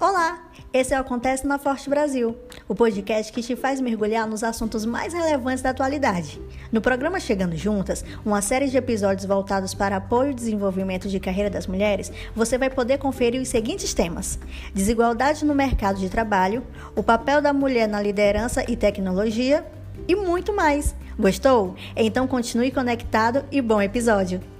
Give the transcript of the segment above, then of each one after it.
Olá! Esse é o Acontece na Forte Brasil, o podcast que te faz mergulhar nos assuntos mais relevantes da atualidade. No programa Chegando Juntas, uma série de episódios voltados para apoio e desenvolvimento de carreira das mulheres, você vai poder conferir os seguintes temas: desigualdade no mercado de trabalho, o papel da mulher na liderança e tecnologia e muito mais. Gostou? Então continue conectado e bom episódio!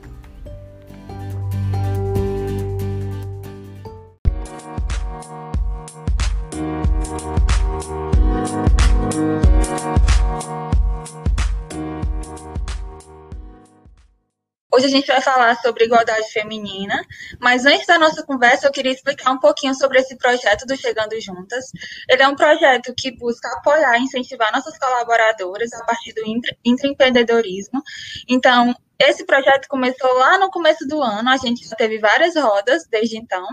A gente vai falar sobre igualdade feminina, mas antes da nossa conversa eu queria explicar um pouquinho sobre esse projeto do Chegando Juntas. Ele é um projeto que busca apoiar e incentivar nossas colaboradoras a partir do intraempreendedorismo. Então, esse projeto começou lá no começo do ano, a gente já teve várias rodas desde então,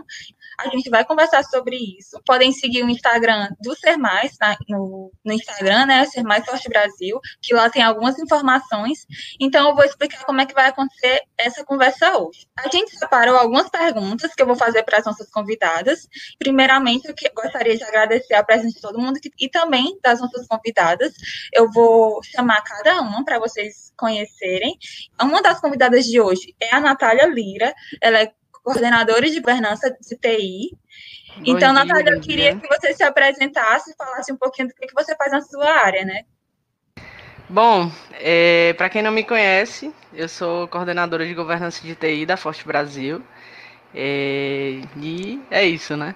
a gente vai conversar sobre isso. Podem seguir o Instagram do Ser Mais, tá? no, no Instagram, né? Ser Mais Forte Brasil, que lá tem algumas informações. Então, eu vou explicar como é que vai acontecer essa conversa hoje. A gente separou algumas perguntas que eu vou fazer para as nossas convidadas. Primeiramente, eu gostaria de agradecer a presença de todo mundo e também das nossas convidadas. Eu vou chamar cada uma para vocês conhecerem. Uma das convidadas de hoje é a Natália Lira. Ela é coordenadora de governança de TI. Bom então, dia, Natália, eu queria que você se apresentasse e falasse um pouquinho do que, você faz na sua área, né? Bom, é, para quem não me conhece, eu sou coordenadora de governança de TI da Forte Brasil. É, e é isso, né?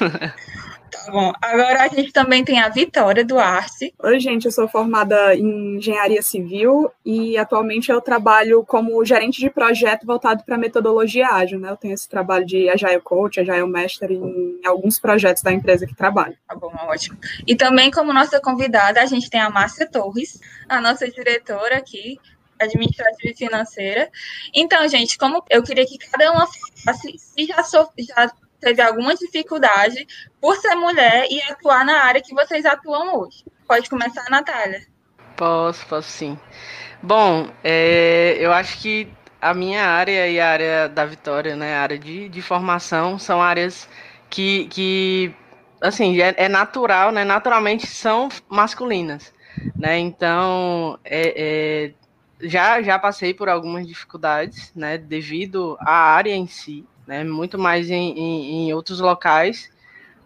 Tá bom. Agora a gente também tem a Vitória Duarte. Oi, gente, eu sou formada em engenharia civil e atualmente eu trabalho como gerente de projeto voltado para metodologia ágil, né? Eu tenho esse trabalho de Agile Coach, Agile Master em alguns projetos da empresa que trabalho. Tá bom, ótimo. E também como nossa convidada, a gente tem a Márcia Torres, a nossa diretora aqui, administrativa e financeira. Então, gente, como eu queria que cada uma falasse, se já, so, já teve alguma dificuldade por ser mulher e atuar na área que vocês atuam hoje. Pode começar, Natália. Posso, posso sim. Bom, é, eu acho que a minha área e a área da Vitória, né, a área de, de formação, são áreas que, que assim, é, é natural, né, naturalmente são masculinas, né, então, é, é, já, já passei por algumas dificuldades, né, devido à área em si, né? Muito mais em, em, em outros locais,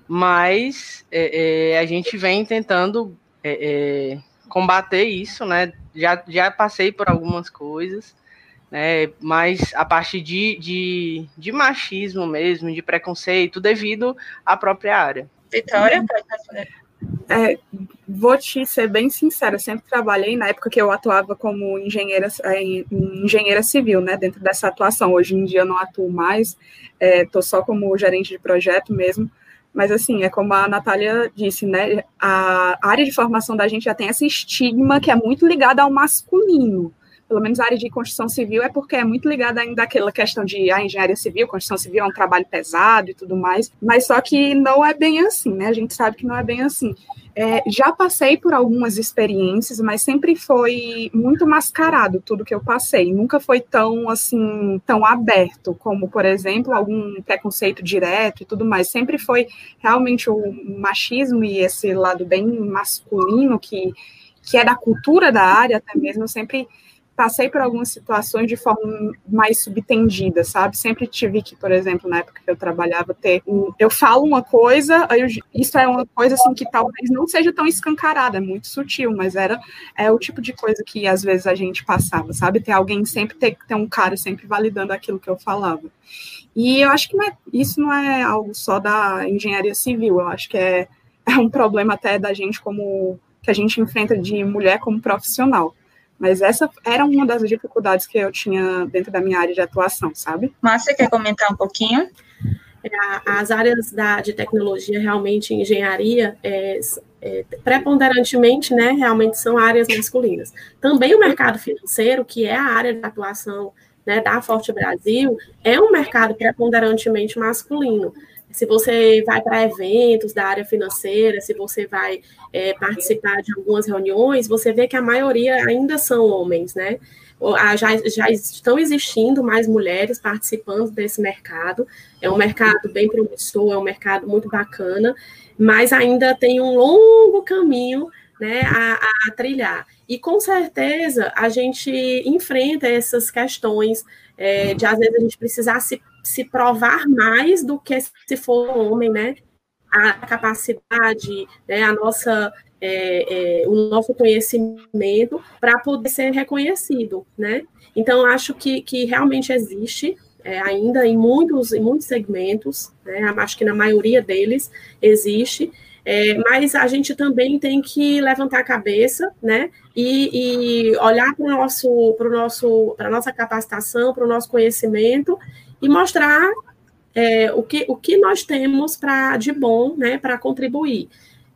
mas é, é, a gente vem tentando é, é, combater isso, né? Já, já passei por algumas coisas, né? Mas a partir de, de, de machismo mesmo, de preconceito, devido à própria área. Vitória, pode responder. É, vou te ser bem sincera, sempre trabalhei na época que eu atuava como engenheira, é, engenheira civil, né, dentro dessa atuação. Hoje em dia eu não atuo mais, é, só como gerente de projeto mesmo. Mas assim, é como a Natália disse, né? A área de formação da gente já tem esse estigma que é muito ligado ao masculino pelo menos a área de construção civil, é porque é muito ligada ainda àquela questão de a ah, engenharia civil, construção civil é um trabalho pesado e tudo mais, mas só que não é bem assim, né? A gente sabe que não é bem assim. É, já passei por algumas experiências, mas sempre foi muito mascarado tudo que eu passei. Nunca foi tão assim, tão aberto como, por exemplo, algum preconceito direto e tudo mais. Sempre foi realmente o machismo e esse lado bem masculino que que é da cultura da área até mesmo, sempre passei por algumas situações de forma mais subtendida, sabe? Sempre tive que, por exemplo, na época que eu trabalhava, ter um, eu falo uma coisa, eu, isso é uma coisa assim que talvez não seja tão escancarada, é muito sutil, mas era é o tipo de coisa que às vezes a gente passava, sabe? Ter alguém sempre ter ter um cara sempre validando aquilo que eu falava. E eu acho que não é, isso não é algo só da engenharia civil, eu acho que é, é um problema até da gente como que a gente enfrenta de mulher como profissional. Mas essa era uma das dificuldades que eu tinha dentro da minha área de atuação, sabe? Márcia, quer comentar um pouquinho? É, as áreas da, de tecnologia, realmente, engenharia, é, é, preponderantemente, né, realmente são áreas masculinas. Também o mercado financeiro, que é a área de atuação né, da Forte Brasil, é um mercado preponderantemente masculino se você vai para eventos da área financeira, se você vai é, participar de algumas reuniões, você vê que a maioria ainda são homens, né? já, já estão existindo mais mulheres participando desse mercado. É um mercado bem promissor, é um mercado muito bacana, mas ainda tem um longo caminho né, a, a trilhar. E com certeza a gente enfrenta essas questões é, de às vezes a gente precisar se, se provar mais do que se for homem, né? A capacidade, né, a nossa é, é, o nosso conhecimento para poder ser reconhecido, né? Então, acho que, que realmente existe é, ainda em muitos, em muitos segmentos, né? acho que na maioria deles existe, é, mas a gente também tem que levantar a cabeça, né? E, e olhar para o nosso, para nosso, para nossa capacitação, para o nosso conhecimento e mostrar é, o, que, o que nós temos para de bom, né? Para contribuir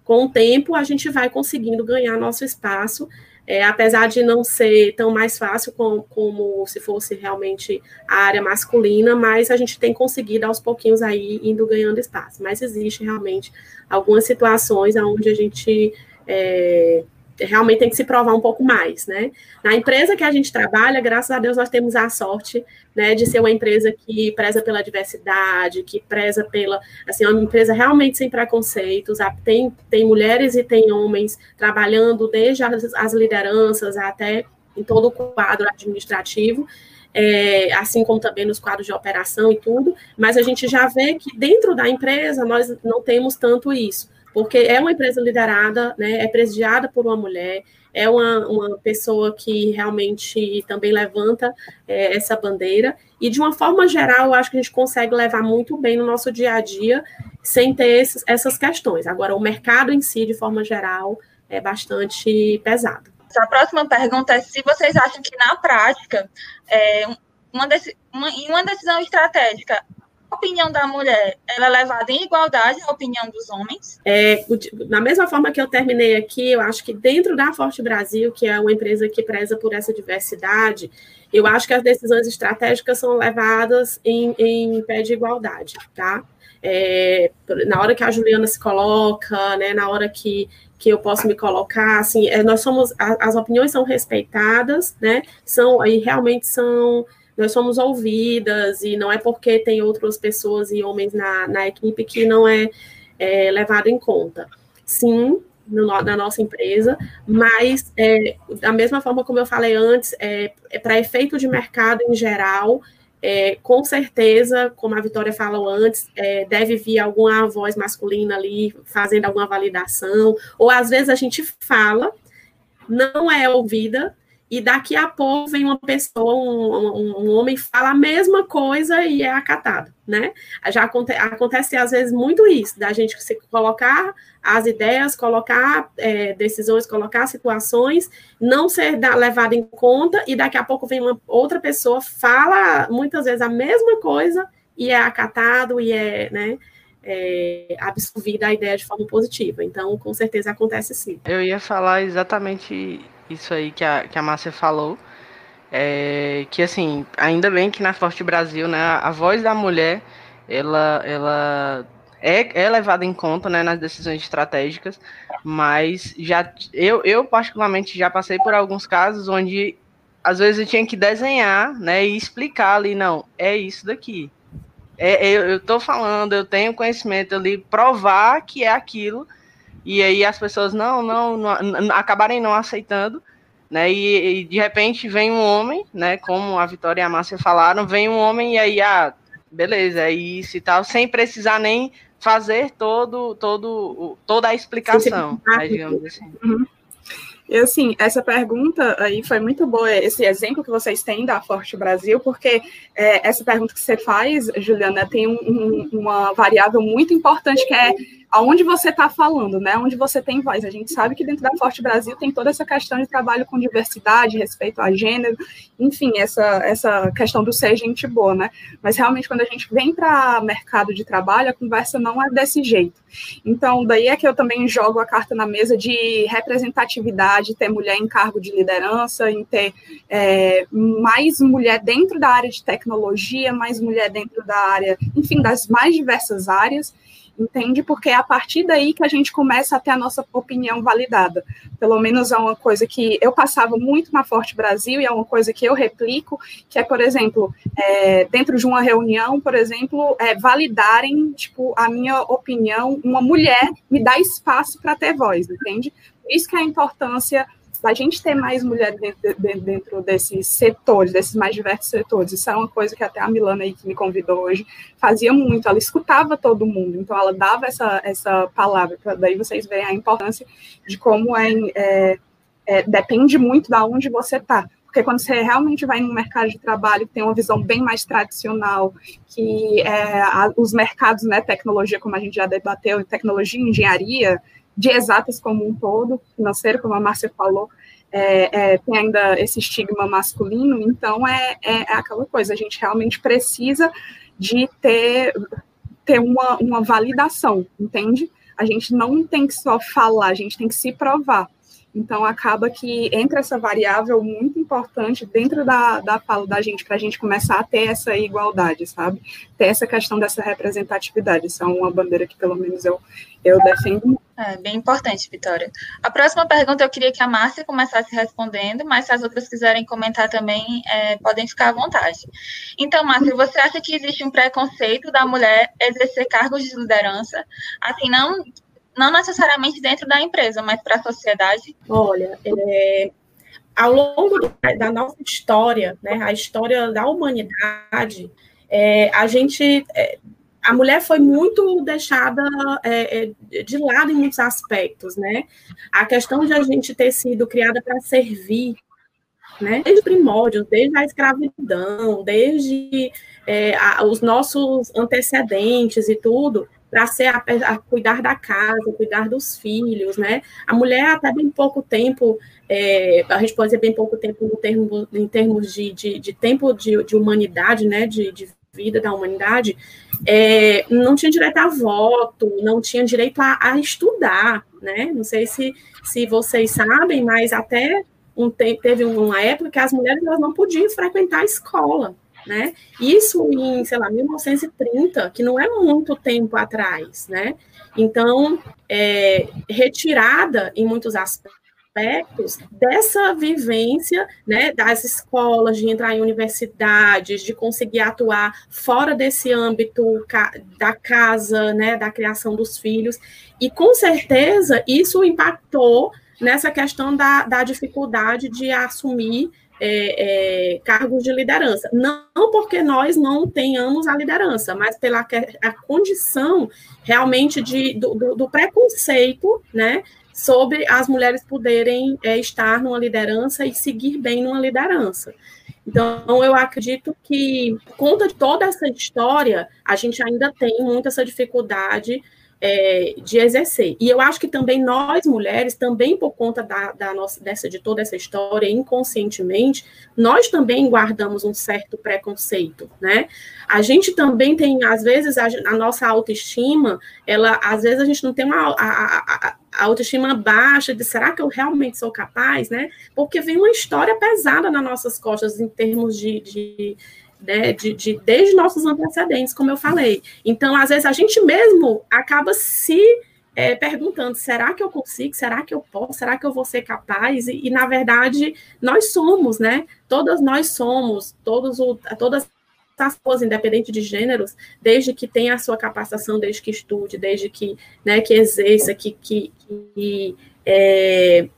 com o tempo a gente vai conseguindo ganhar nosso espaço, é, apesar de não ser tão mais fácil como, como, se fosse realmente a área masculina, mas a gente tem conseguido aos pouquinhos aí indo ganhando espaço. Mas existe realmente algumas situações onde a gente é, realmente tem que se provar um pouco mais, né? Na empresa que a gente trabalha, graças a Deus, nós temos a sorte, né, de ser uma empresa que preza pela diversidade, que preza pela, assim, uma empresa realmente sem preconceitos, tem, tem mulheres e tem homens trabalhando desde as, as lideranças até em todo o quadro administrativo, é, assim como também nos quadros de operação e tudo, mas a gente já vê que dentro da empresa nós não temos tanto isso porque é uma empresa liderada, né, é presidiada por uma mulher, é uma, uma pessoa que realmente também levanta é, essa bandeira, e de uma forma geral, eu acho que a gente consegue levar muito bem no nosso dia a dia, sem ter esses, essas questões. Agora, o mercado em si, de forma geral, é bastante pesado. A próxima pergunta é se vocês acham que, na prática, é, uma, uma, uma decisão estratégica opinião da mulher ela é levada em igualdade à opinião dos homens? É, da mesma forma que eu terminei aqui, eu acho que dentro da Forte Brasil, que é uma empresa que preza por essa diversidade, eu acho que as decisões estratégicas são levadas em, em pé de igualdade, tá? É, na hora que a Juliana se coloca, né, na hora que, que eu posso me colocar, assim, é, nós somos, a, as opiniões são respeitadas, né, são, aí realmente são nós somos ouvidas, e não é porque tem outras pessoas e homens na, na equipe que não é, é levado em conta. Sim, no, na nossa empresa, mas é, da mesma forma como eu falei antes, é, é para efeito de mercado em geral, é, com certeza, como a Vitória falou antes, é, deve vir alguma voz masculina ali fazendo alguma validação, ou às vezes a gente fala, não é ouvida, e daqui a pouco vem uma pessoa, um, um, um, homem, fala a mesma coisa e é acatado, né? Já aconte, acontece às vezes muito isso, da gente se colocar as ideias, colocar é, decisões, colocar situações, não ser levado em conta, e daqui a pouco vem uma outra pessoa, fala muitas vezes a mesma coisa e é acatado e é, né? É, absorvida a ideia de forma positiva. Então, com certeza acontece sim. Eu ia falar exatamente isso aí que a, que a Márcia falou. É, que assim, ainda bem que na Forte Brasil, né, a voz da mulher, ela, ela é, é levada em conta, né, nas decisões estratégicas, mas já eu, eu particularmente já passei por alguns casos onde às vezes eu tinha que desenhar, né, e explicar ali, não, é isso daqui. É, eu, tô falando, eu tenho conhecimento ali, provar que é aquilo, e aí as pessoas não, não, não acabarem não aceitando, né? E, e, de repente vem um homem, né? Como a Vitória e a Márcia falaram, vem um homem e aí, ah, beleza, é isso e tal, sem precisar nem fazer todo, todo, toda a explicação, né, digamos assim. Uhum. E assim, essa pergunta aí foi muito boa, esse exemplo que vocês têm da Forte Brasil, porque é, essa pergunta que você faz, Juliana, tem um, um, uma variável muito importante que é aonde você está falando, né? Onde você tem voz. A gente sabe que dentro da Forte Brasil tem toda essa questão de trabalho com diversidade, respeito a gênero, enfim, essa, essa questão do ser gente boa, né? Mas realmente, quando a gente vem para mercado de trabalho, a conversa não é desse jeito. Então, daí é que eu também jogo a carta na mesa de representatividade, ter mulher em cargo de liderança, em ter é, mais mulher dentro da área de tecnologia, mais mulher dentro da área, enfim, das mais diversas áreas entende? Porque é a partir daí que a gente começa a ter a nossa opinião validada. Pelo menos é uma coisa que eu passava muito na Forte Brasil e é uma coisa que eu replico, que é, por exemplo, é, dentro de uma reunião, por exemplo, é, validarem, tipo, a minha opinião, uma mulher me dá espaço para ter voz, entende? Isso que é a importância da gente ter mais mulheres dentro, dentro, desses setores, desses mais diversos setores. Isso é uma coisa que até a Milana aí que me convidou hoje fazia muito. Ela escutava todo mundo, então ela dava essa, essa palavra. Daí vocês veem a importância de como é, é, é depende muito da onde você está. Porque quando você realmente vai no mercado de trabalho que tem uma visão bem mais tradicional, que é, a, os mercados, né, tecnologia, como a gente já debateu, tecnologia engenharia, de exatas como um todo, financeiro, como a Márcia falou, é, é, tem ainda esse estigma masculino, então é, é, é, aquela coisa, a gente realmente precisa de ter, ter uma, uma validação, entende? A gente não tem que só falar, a gente tem que se provar. Então, acaba que entra essa variável muito importante dentro da, da fala da gente, para a gente começar a ter essa igualdade, sabe? Ter essa questão dessa representatividade. Isso é uma bandeira que, pelo menos, eu, eu defendo. É bem importante, Vitória. A próxima pergunta eu queria que a Márcia começasse respondendo, mas se as outras quiserem comentar também, é, podem ficar à vontade. Então, Márcia, você acha que existe um preconceito da mulher exercer cargos de liderança? Assim, não não necessariamente dentro da empresa, mas para a sociedade? Olha, é, ao longo da nossa história, né, a história da humanidade, é, a gente, é, a mulher foi muito deixada é, é, de lado em muitos aspectos, né? A questão de a gente ter sido criada para servir, né? Desde primórdios, desde a escravidão, desde é, a, os nossos antecedentes e tudo, para ser a, a, cuidar da casa, cuidar dos filhos, né? A mulher até bem pouco tempo, é, a gente pode dizer bem pouco tempo no termo, em termos de, de, de tempo de, de, humanidade, né? De, de vida da humanidade, é, não tinha direito a voto, não tinha direito a, a, estudar, né? Não sei se, se vocês sabem, mas até um teve uma época que as mulheres elas não podiam frequentar a escola, né? Isso em, sei lá, 1930, que não é muito tempo atrás, né? Então, é, retirada em muitos aspectos dessa vivência, né, das escolas, de entrar em universidades, de conseguir atuar fora desse âmbito da casa, né, da criação dos filhos, e com certeza isso impactou nessa questão da, da dificuldade de assumir é, é, cargos de liderança. Não porque nós não tenhamos a liderança, mas pela a condição realmente de, do, do preconceito, né, sobre as mulheres poderem é, estar numa liderança e seguir bem numa liderança. Então, eu acredito que, por conta de toda essa história, a gente ainda tem muita essa dificuldade é, de exercer. E eu acho que também nós, mulheres, também por conta da, da, nossa, dessa, de toda essa história, inconscientemente, nós também guardamos um certo preconceito, né? A gente também tem, às vezes, a, a nossa autoestima, ela, às vezes a gente não tem uma a, a, a autoestima baixa de será que eu realmente sou capaz, né? Porque vem uma história pesada nas nossas costas em termos de, de né, de, de, desde nossos antecedentes, como eu falei. Então, às vezes, a gente mesmo acaba se é, perguntando: será que eu consigo? Será que eu posso? Será que eu vou ser capaz? E, e na verdade, nós somos, né? Todas nós somos, todos o, todas as pessoas, independente de gêneros, desde que tenha a sua capacitação, desde que estude, desde que, né, que exerça, que, que, que é,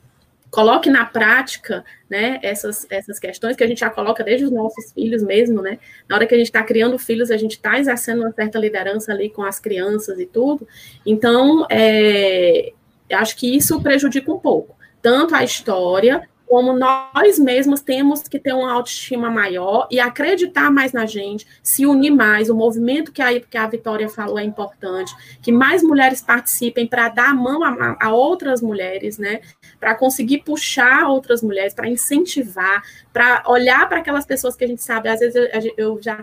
coloque na prática né, essas, essas questões que a gente já coloca desde os nossos filhos mesmo, né? Na hora que a gente está criando filhos, a gente está exercendo uma certa liderança ali com as crianças e tudo. Então, é, acho que isso prejudica um pouco, tanto a história como nós mesmos temos que ter uma autoestima maior e acreditar mais na gente, se unir mais. O movimento que a, que a Vitória falou é importante, que mais mulheres participem para dar a mão a, a outras mulheres, né? Para conseguir puxar outras mulheres, para incentivar, para olhar para aquelas pessoas que a gente sabe, às vezes eu, eu já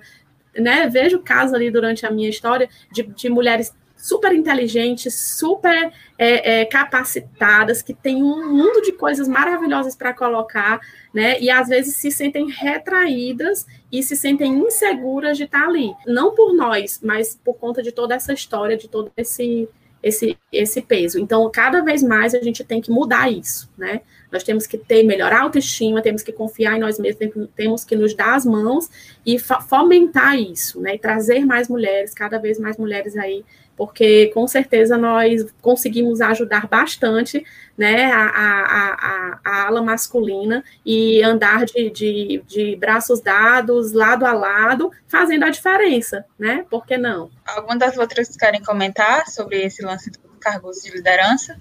né, vejo casos ali durante a minha história de, de mulheres super inteligentes, super é, é, capacitadas, que têm um mundo de coisas maravilhosas para colocar, né? E às vezes se sentem retraídas e se sentem inseguras de estar ali. Não por nós, mas por conta de toda essa história, de todo esse esse, esse peso. Então, cada vez mais a gente tem que mudar isso, né? Nós temos que ter, melhorar a autoestima, temos que confiar em nós mesmos, temos que nos dar as mãos e fomentar isso, né? E trazer mais mulheres, cada vez mais mulheres aí porque com certeza nós conseguimos ajudar bastante né, a, a, a, a ala masculina e andar de, de, de, braços dados, lado a lado, fazendo a diferença, né? Por que não? Alguma das outras querem comentar sobre esse lance dos cargos de liderança?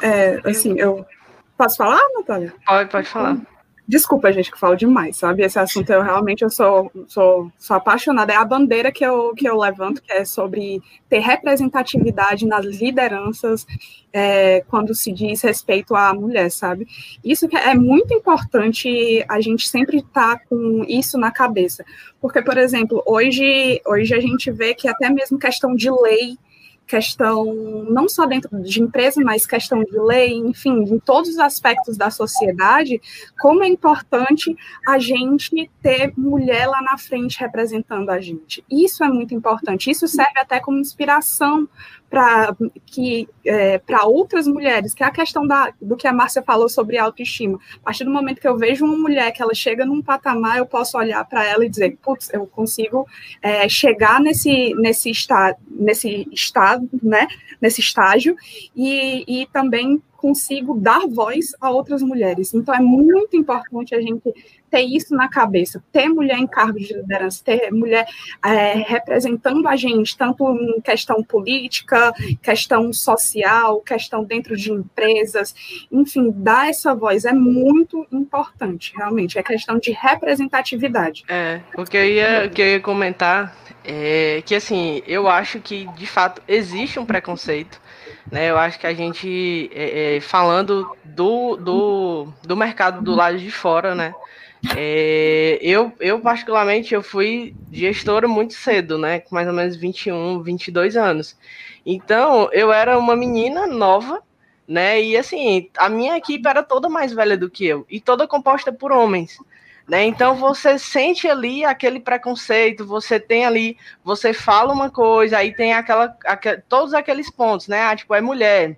É, assim, eu posso falar, Natália? Pode, pode falar. Desculpa, gente, que falo demais, sabe? Esse assunto eu realmente eu sou, sou, sou apaixonada. É a bandeira que eu, que eu levanto, que é sobre ter representatividade nas lideranças é, quando se diz respeito à mulher, sabe? Isso que é muito importante a gente sempre estar tá com isso na cabeça. Porque, por exemplo, hoje, hoje a gente vê que até mesmo questão de lei questão não só dentro de empresa, mas questão de lei, enfim, em todos os aspectos da sociedade, como é importante a gente ter mulher lá na frente representando a gente. Isso é muito importante. Isso serve até como inspiração para que é, para outras mulheres, que é a questão da, do que a Márcia falou sobre autoestima. A partir do momento que eu vejo uma mulher que ela chega num patamar, eu posso olhar para ela e dizer, putz, eu consigo é, chegar nesse nesse estado, nesse estado, né, nesse estágio e, e também consigo dar voz a outras mulheres. Então é muito importante a gente ter isso na cabeça, ter mulher em cargos de liderança, ter mulher é, representando a gente, tanto em questão política, questão social, questão dentro de empresas, enfim, dar essa voz é muito importante, realmente, é questão de representatividade. É, o que eu ia, o que eu ia comentar é que, assim, eu acho que, de fato, existe um preconceito, né, eu acho que a gente, é, é, falando do, do, do mercado do lado de fora, né, é, eu, eu, particularmente, eu fui gestora muito cedo, né? Com mais ou menos 21, 22 anos. Então, eu era uma menina nova, né? E assim, a minha equipe era toda mais velha do que eu e toda composta por homens. Né? Então você sente ali aquele preconceito, você tem ali, você fala uma coisa, aí tem aquela, aquela todos aqueles pontos, né? Ah, tipo, é mulher,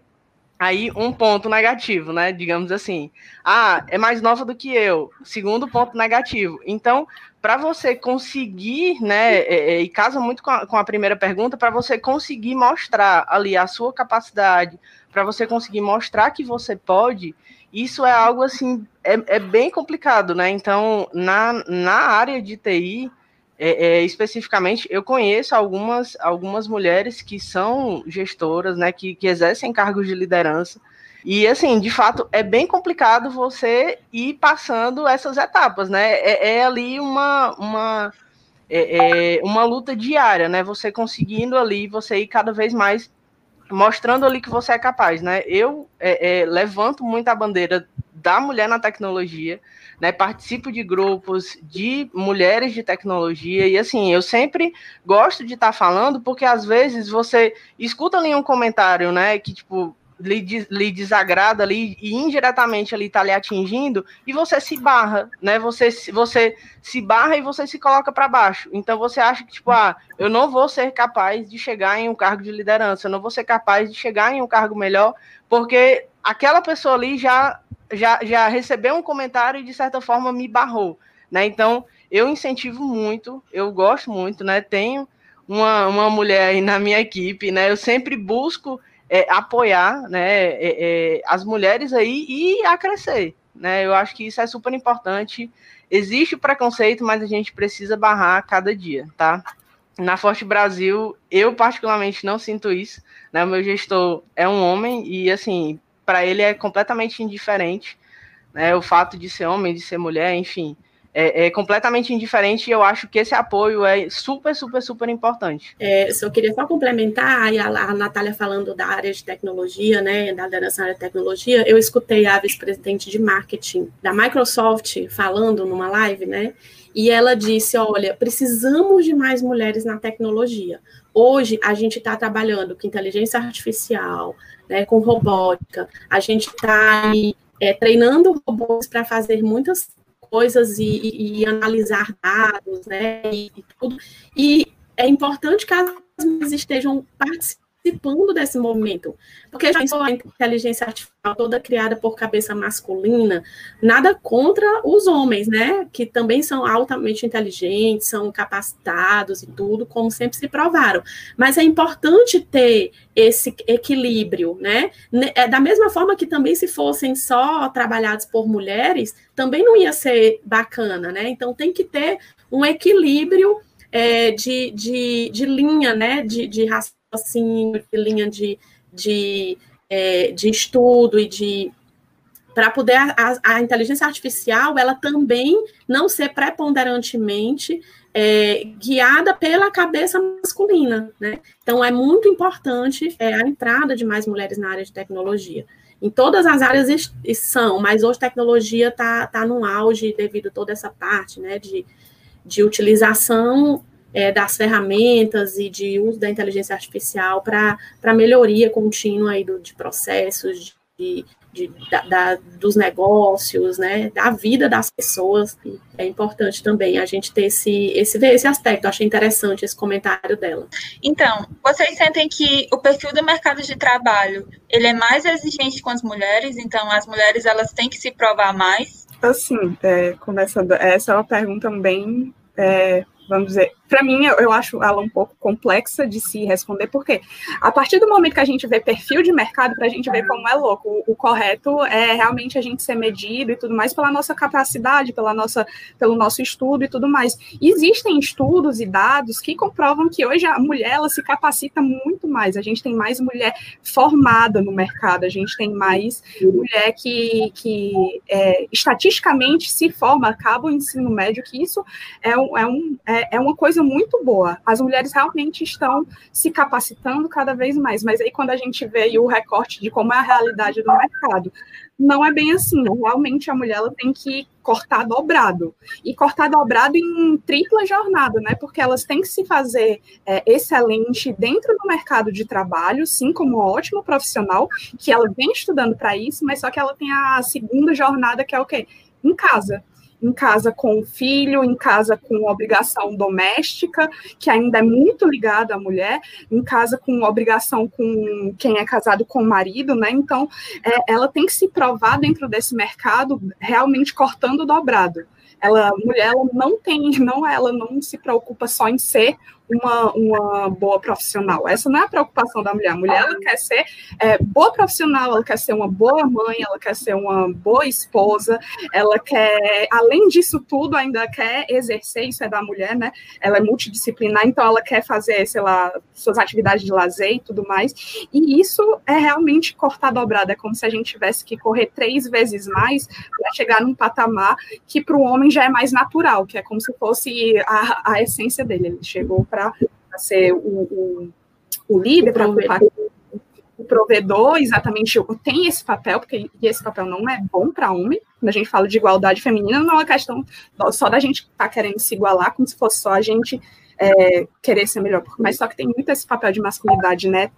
Aí, um ponto negativo, né? Digamos assim. Ah, é mais nova do que eu. Segundo ponto negativo. Então, para você conseguir, né? É, é, e casa muito com a, com a primeira pergunta, para você conseguir mostrar ali a sua capacidade, para você conseguir mostrar que você pode, isso é algo assim, é, é bem complicado, né? Então, na, na área de TI, é, é, especificamente, eu conheço algumas, algumas mulheres que são gestoras, né, que, que exercem cargos de liderança. E, assim, de fato, é bem complicado você ir passando essas etapas, né? É, é ali uma, uma, é, é uma luta diária, né? Você conseguindo ali, você ir cada vez mais mostrando ali que você é capaz, né? Eu é, é, levanto muito a bandeira da mulher na tecnologia, né, participo de grupos de mulheres de tecnologia e assim, eu sempre gosto de estar tá falando porque às vezes você escuta ali um comentário, né, que tipo lhe, lhe desagrada ali e indiretamente ali está lhe atingindo e você se barra, né? Você, você se barra e você se coloca para baixo. Então você acha que, tipo, ah, eu não vou ser capaz de chegar em um cargo de liderança, eu não vou ser capaz de chegar em um cargo melhor, porque aquela pessoa ali já já, já recebeu um comentário e de certa forma me barrou, né? Então eu incentivo muito, eu gosto muito, né? Tenho uma, uma mulher aí na minha equipe, né? Eu sempre busco é, apoiar, né? É, é, as mulheres aí e a crescer, né? Eu acho que isso é super importante. Existe o preconceito, mas a gente precisa barrar cada dia, tá? Na Forte Brasil, eu particularmente não sinto isso, né? O meu gestor é um homem e assim para ele é completamente indiferente, né? O fato de ser homem, de ser mulher, enfim, é, é, completamente indiferente e eu acho que esse apoio é super, super, super importante. É, só queria só complementar aí a, a Natália falando da área de tecnologia, né, da liderança na área de tecnologia, eu escutei a vice-presidente de marketing da Microsoft falando numa live, né, e ela disse: olha, precisamos de mais mulheres na tecnologia. Hoje a gente está trabalhando com inteligência artificial, né, com robótica, a gente está é, treinando robôs para fazer muitas coisas e, e, e analisar dados, né, e, e, tudo. E é importante que as estejam participando participando desse movimento. Porque já a inteligência artificial toda criada por cabeça masculina, nada contra os homens, né? Que também são altamente inteligentes, são capacitados e tudo, como sempre se provaram. Mas é importante ter esse equilíbrio, né? É da mesma forma que também se fossem só trabalhados por mulheres, também não ia ser bacana, né? Então tem que ter um equilíbrio é, de, de, de linha, né? De, de raciocínio assim, de linha de, de, é, de estudo e de para poder a, a, inteligência artificial ela também não ser preponderantemente é, guiada pela cabeça masculina, né? Então é muito importante é, a entrada de mais mulheres na área de tecnologia. Em todas as áreas são, mas hoje tecnologia está tá no auge devido a toda essa parte, né, de, de utilização é, das ferramentas e de uso da inteligência artificial para melhoria contínua aí do, de processos, de, de da, da, dos negócios, né, da vida das pessoas. É importante também a gente ter esse, esse, esse aspecto. Eu achei interessante esse comentário dela. Então, vocês sentem que o perfil do mercado de trabalho ele é mais exigente com as mulheres, então as mulheres elas têm que se provar mais? Assim, é, começando, essa é uma pergunta bem é, vamos dizer, para mim, eu, eu, acho ela um pouco complexa de se responder, porque a partir do momento que a gente vê perfil de mercado, para a gente ver como é louco, o, o, correto é realmente a gente ser medido e tudo mais pela nossa capacidade, pela nossa, pelo nosso estudo e tudo mais. existem estudos e dados que comprovam que hoje a mulher ela se capacita muito mais, a gente tem mais mulher formada no mercado, a gente tem mais mulher que, que é, estatisticamente se forma, acaba o ensino médio, que isso é, um, é, um, é, é uma coisa coisa muito boa. As mulheres realmente estão se capacitando cada vez mais, mas aí quando a gente vê o recorte de como é a realidade do mercado, não é bem assim. Realmente a mulher ela tem que cortar dobrado. E cortar dobrado em tripla jornada, né? Porque elas têm que se fazer é, excelente dentro do mercado de trabalho, sim, como um ótimo profissional, que ela vem estudando para isso, mas só que ela tem a segunda jornada, que é o quê? Em casa em casa com o filho, em casa com obrigação doméstica, que ainda é muito ligada à mulher, em casa com obrigação com quem é casado com o marido, né? Então, é, ela tem que se provar dentro desse mercado realmente cortando dobrado. Ela, mulher, ela não tem, não, ela não se preocupa só em ser uma, uma boa profissional. Essa não é a preocupação da mulher. A mulher ela quer ser é, boa profissional, ela quer ser uma boa mãe, ela quer ser uma boa esposa, ela quer, além disso tudo, ainda quer exercer, isso é da mulher, né? Ela é multidisciplinar, então ela quer fazer, sei lá, suas atividades de lazer e tudo mais. E isso é realmente cortar dobrada. É como se a gente tivesse que correr três vezes mais para chegar num patamar que para o homem já é mais natural, que é como se fosse a, a essência dele. Ele chegou para para ser o, o, o líder, para ocupar o provedor, exatamente, tem esse papel, porque esse papel não é bom para homem. Quando a gente fala de igualdade feminina, não é uma questão só da gente estar tá querendo se igualar, como se fosse só a gente é, querer ser melhor, mas só que tem muito esse papel de masculinidade, né,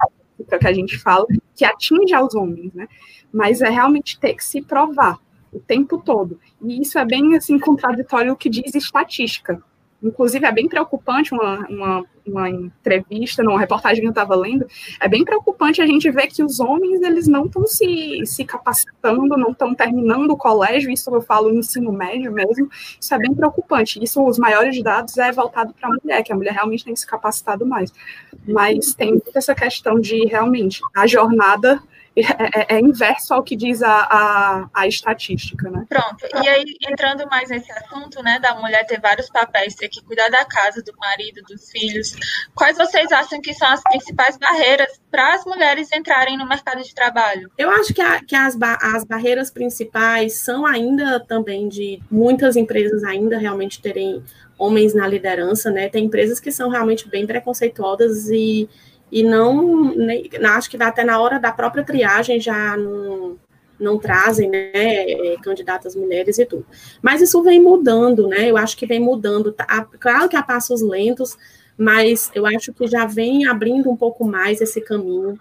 que a gente fala, que atinge aos homens, né, mas é realmente ter que se provar o tempo todo. E isso é bem, assim, contraditório o que diz estatística. Inclusive, é bem preocupante uma, uma, uma entrevista, numa reportagem que eu estava lendo, é bem preocupante a gente ver que os homens eles não estão se, se capacitando, não estão terminando o colégio, isso eu falo no ensino médio mesmo, isso é bem preocupante. Isso, os maiores dados, é voltado para a mulher, que a mulher realmente tem se capacitado mais. Mas tem essa questão de, realmente, a jornada é, é, é, inverso ao que diz a, a, a, estatística, né? Pronto. E aí, entrando mais nesse assunto, né, da mulher ter vários papéis, ter que cuidar da casa, do marido, dos filhos, quais vocês acham que são as principais barreiras para as mulheres entrarem no mercado de trabalho? Eu acho que, a, que as, as barreiras principais são ainda também de muitas empresas ainda realmente terem homens na liderança, né? Tem empresas que são realmente bem preconceituosas e e não, nem, acho que até na hora da própria triagem já não, não trazem, né, é, candidatas mulheres e tudo. Mas isso vem mudando, né? Eu acho que vem mudando. Tá, claro que a passos lentos, mas eu acho que já vem abrindo um pouco mais esse caminho.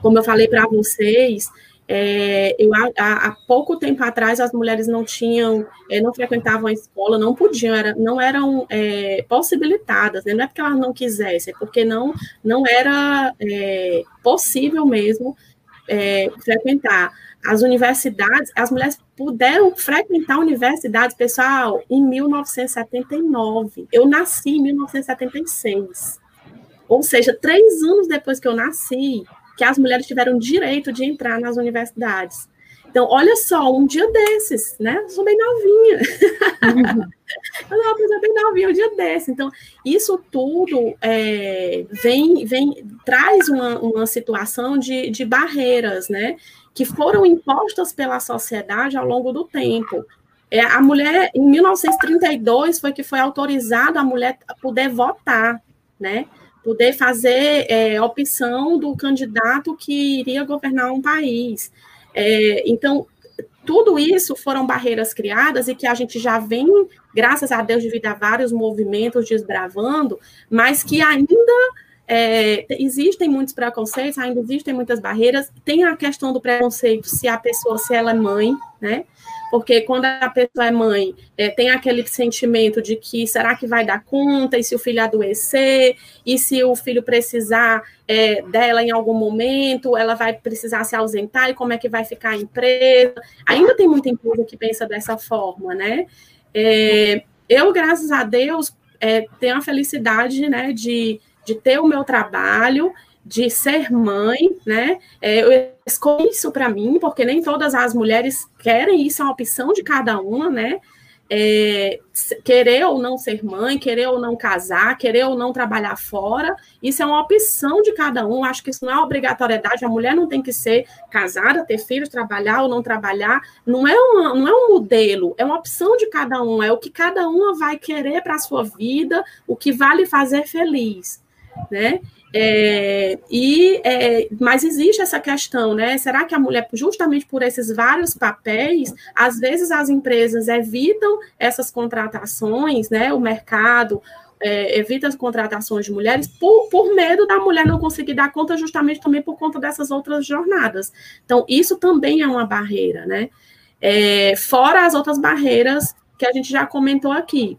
Como eu falei para vocês, é, eu, há, há, pouco tempo atrás as mulheres não tinham, é, não frequentavam a escola, não podiam, era, não eram é, possibilitadas, né? não é porque elas não quisessem, é porque não, não era é, possível mesmo é, frequentar as universidades, as mulheres puderam frequentar universidades, pessoal, em 1979. Eu nasci em 1976. Ou seja, três anos depois que eu nasci, que as mulheres tiveram direito de entrar nas universidades. Então, olha só, um dia desses, né? Eu sou bem novinha. Uhum. eu sou bem novinha, um dia desses. Então, isso tudo é, vem, vem, traz uma, uma situação de, de barreiras, né? Que foram impostas pela sociedade ao longo do tempo. É, a mulher, em 1932, foi que foi autorizada a mulher poder votar, né? Poder fazer é, opção do candidato que iria governar um país. É, então, tudo isso foram barreiras criadas e que a gente já vem, graças a Deus, devido a vários movimentos desbravando, mas que ainda é, existem muitos preconceitos, ainda existem muitas barreiras. Tem a questão do preconceito se a pessoa, se ela é mãe, né? Porque quando a pessoa é mãe, é, tem aquele sentimento de que será que vai dar conta, e se o filho adoecer, e se o filho precisar é, dela em algum momento, ela vai precisar se ausentar, e como é que vai ficar a empresa. Ainda tem muita empresa que pensa dessa forma, né? É, eu, graças a Deus, é, tenho a felicidade né, de, de ter o meu trabalho de ser mãe, né? É, eu escolhi isso para mim, porque nem todas as mulheres querem isso, é uma opção de cada uma, né? É, querer ou não ser mãe, querer ou não casar, querer ou não trabalhar fora, isso é uma opção de cada um. Acho que isso não é obrigatoriedade. A mulher não tem que ser casada, ter filhos, trabalhar ou não trabalhar. Não é, uma, não é um modelo, é uma opção de cada um. É o que cada uma vai querer para a sua vida, o que vai lhe fazer feliz, né? É, e, é, mas existe essa questão, né? Será que a mulher, justamente por esses vários papéis, às vezes as empresas evitam essas contratações, né? O mercado é, evita as contratações de mulheres por, por medo da mulher não conseguir dar conta, justamente também por conta dessas outras jornadas. Então, isso também é uma barreira, né? É, fora as outras barreiras que a gente já comentou aqui.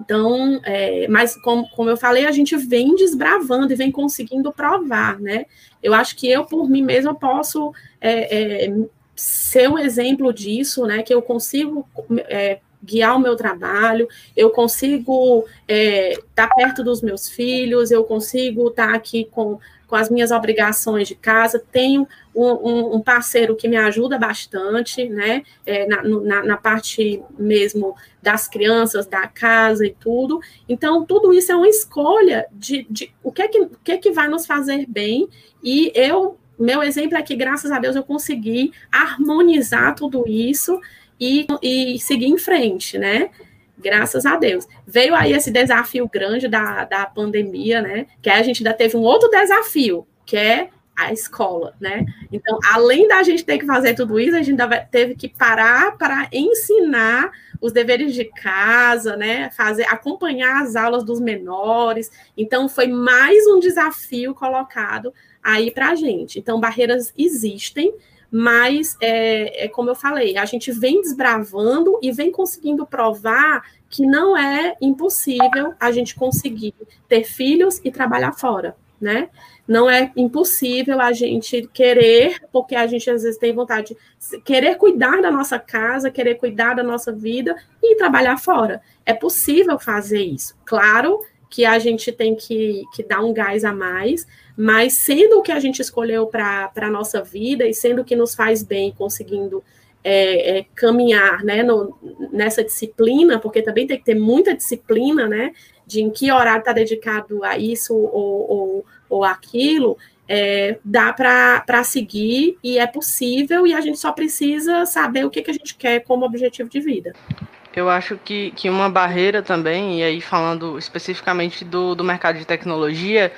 Então, é, mas como, como eu falei, a gente vem desbravando e vem conseguindo provar, né? Eu acho que eu, por mim mesma, posso é, é, ser um exemplo disso, né? Que eu consigo é, guiar o meu trabalho, eu consigo estar é, tá perto dos meus filhos, eu consigo estar tá aqui com com as minhas obrigações de casa, tenho um, um, um parceiro que me ajuda bastante, né, é, na, na, na, parte mesmo das crianças, da casa e tudo. Então, tudo isso é uma escolha de, de o, que é que, o que é que vai nos fazer bem, e eu, meu exemplo é que, graças a Deus, eu consegui harmonizar tudo isso e, e seguir em frente, né, graças a Deus. Veio aí esse desafio grande da, da pandemia, né? Que a gente ainda teve um outro desafio, que é a escola, né? Então, além da gente ter que fazer tudo isso, a gente ainda teve que parar para ensinar os deveres de casa, né? Fazer, acompanhar as aulas dos menores. Então, foi mais um desafio colocado aí para a gente. Então, barreiras existem, mas é, é, como eu falei, a gente vem desbravando e vem conseguindo provar que não é impossível a gente conseguir ter filhos e trabalhar fora, né? Não é impossível a gente querer, porque a gente às vezes tem vontade de querer cuidar da nossa casa, querer cuidar da nossa vida e trabalhar fora. É possível fazer isso. Claro que a gente tem que, que dar um gás a mais, mas sendo o que a gente escolheu para a nossa vida e sendo o que nos faz bem, conseguindo é, é, caminhar né, no, nessa disciplina, porque também tem que ter muita disciplina, né, de em que horário está dedicado a isso ou, ou, ou aquilo, é, dá para seguir e é possível e a gente só precisa saber o que, que a gente quer como objetivo de vida. Eu acho que, que uma barreira também, e aí falando especificamente do, do mercado de tecnologia,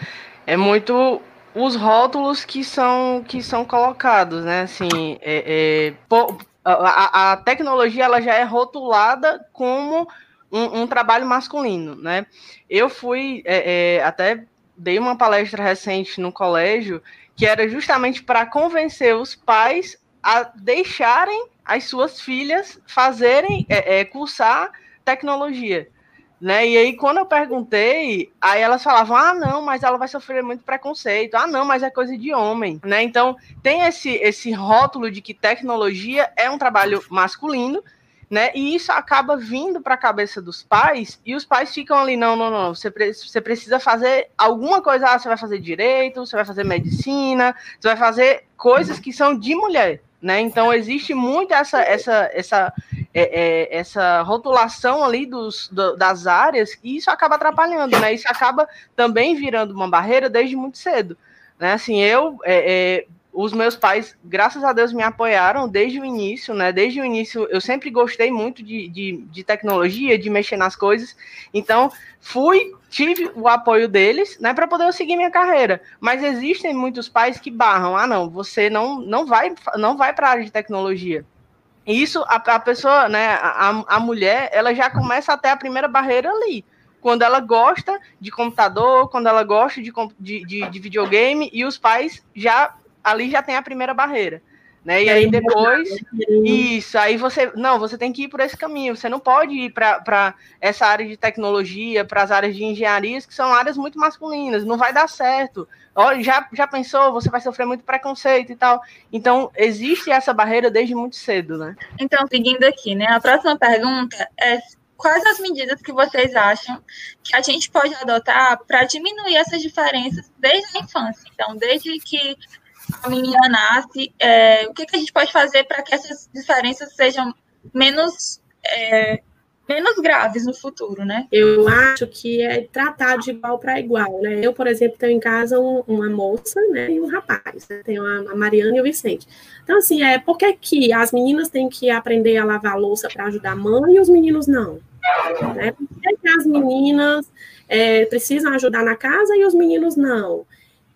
é muito os rótulos que são que são colocados, né? Assim, é, é, a, a, tecnologia ela já é rotulada como um, um trabalho masculino, né? Eu fui é, é até dei uma palestra recente no colégio que era justamente para convencer os pais a deixarem as suas filhas fazerem é, é, cursar tecnologia. Né? E aí, quando eu perguntei, aí elas falavam: ah, não, mas ela vai sofrer muito preconceito, ah, não, mas é coisa de homem. Né? Então, tem esse, esse rótulo de que tecnologia é um trabalho masculino, né? E isso acaba vindo para a cabeça dos pais e os pais ficam ali, não, não, não, você, pre você precisa fazer alguma coisa, ah, você vai fazer direito, você vai fazer medicina, você vai fazer coisas que são de mulher, né? Então existe muito essa essa essa é, é, essa rotulação ali dos, do, das áreas e isso acaba atrapalhando, né? Isso acaba também virando uma barreira desde muito cedo, né? Assim, eu é, é os meus pais, graças a Deus, me apoiaram desde o início, né? Desde o início, eu sempre gostei muito de, de, de, tecnologia, de mexer nas coisas. Então, fui, tive o apoio deles, né, para poder seguir minha carreira. Mas existem muitos pais que barram: ah, não, você não, não vai, não vai para a área de tecnologia. Isso, a, a pessoa, né, a, a mulher, ela já começa até a primeira barreira ali quando ela gosta de computador, quando ela gosta de, de, de, de videogame, e os pais já ali já tem a primeira barreira. Né? E aí depois, isso, aí você, não, você tem que ir por esse caminho, você não pode ir para essa área de tecnologia, para as áreas de engenharia, que são áreas muito masculinas, não vai dar certo. Olha, já, já pensou, você vai sofrer muito preconceito e tal. Então, existe essa barreira desde muito cedo, né? Então, seguindo aqui, né, a próxima pergunta é quais as medidas que vocês acham que a gente pode adotar para diminuir essas diferenças desde a infância? Então, desde que a menina nasce, é, o que, que, a gente pode fazer para que essas diferenças sejam menos, é, menos graves no futuro, né? Eu acho que é tratar de igual para igual, né? Eu, por exemplo, tenho em casa um, uma moça né, e um rapaz, né? tenho a, Mariana e o Vicente. Então, assim, é por que, que as meninas têm que aprender a lavar a louça para ajudar a mãe e os meninos não? Né? Por que, que as meninas é, precisam ajudar na casa e os meninos não?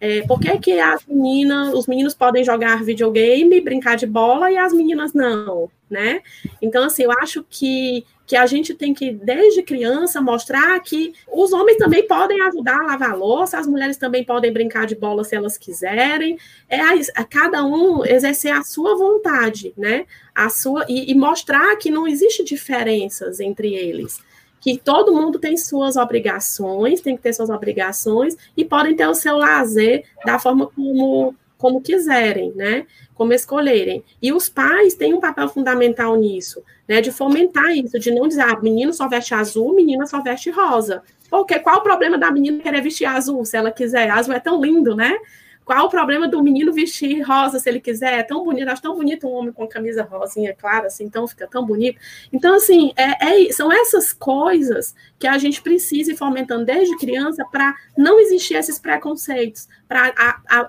É, por que, que as meninas, os meninos podem jogar videogame, brincar de bola e as meninas não, né? Então, assim, eu acho que, que a gente tem que, desde criança, mostrar que os homens também podem ajudar a lavar a louça, as mulheres também podem brincar de bola se elas quiserem. É a, a cada um exercer a sua vontade, né? A sua, e, e mostrar que não existe diferenças entre eles que todo mundo tem suas obrigações, tem que ter suas obrigações e podem ter o seu lazer da forma como, como quiserem, né? Como escolherem. E os pais têm um papel fundamental nisso, né? De fomentar isso, de não dizer, ah, menino só veste azul, menina só veste rosa. Porque qual o problema da menina querer vestir azul, se ela quiser? Azul é tão lindo, né? Qual o problema do menino vestir rosa se ele quiser? É tão bonito, acho tão bonito um homem com camisa rosinha clara, assim, então fica tão bonito. Então, assim, é, é, são essas coisas que a gente precisa ir fomentando desde criança para não existir esses preconceitos, para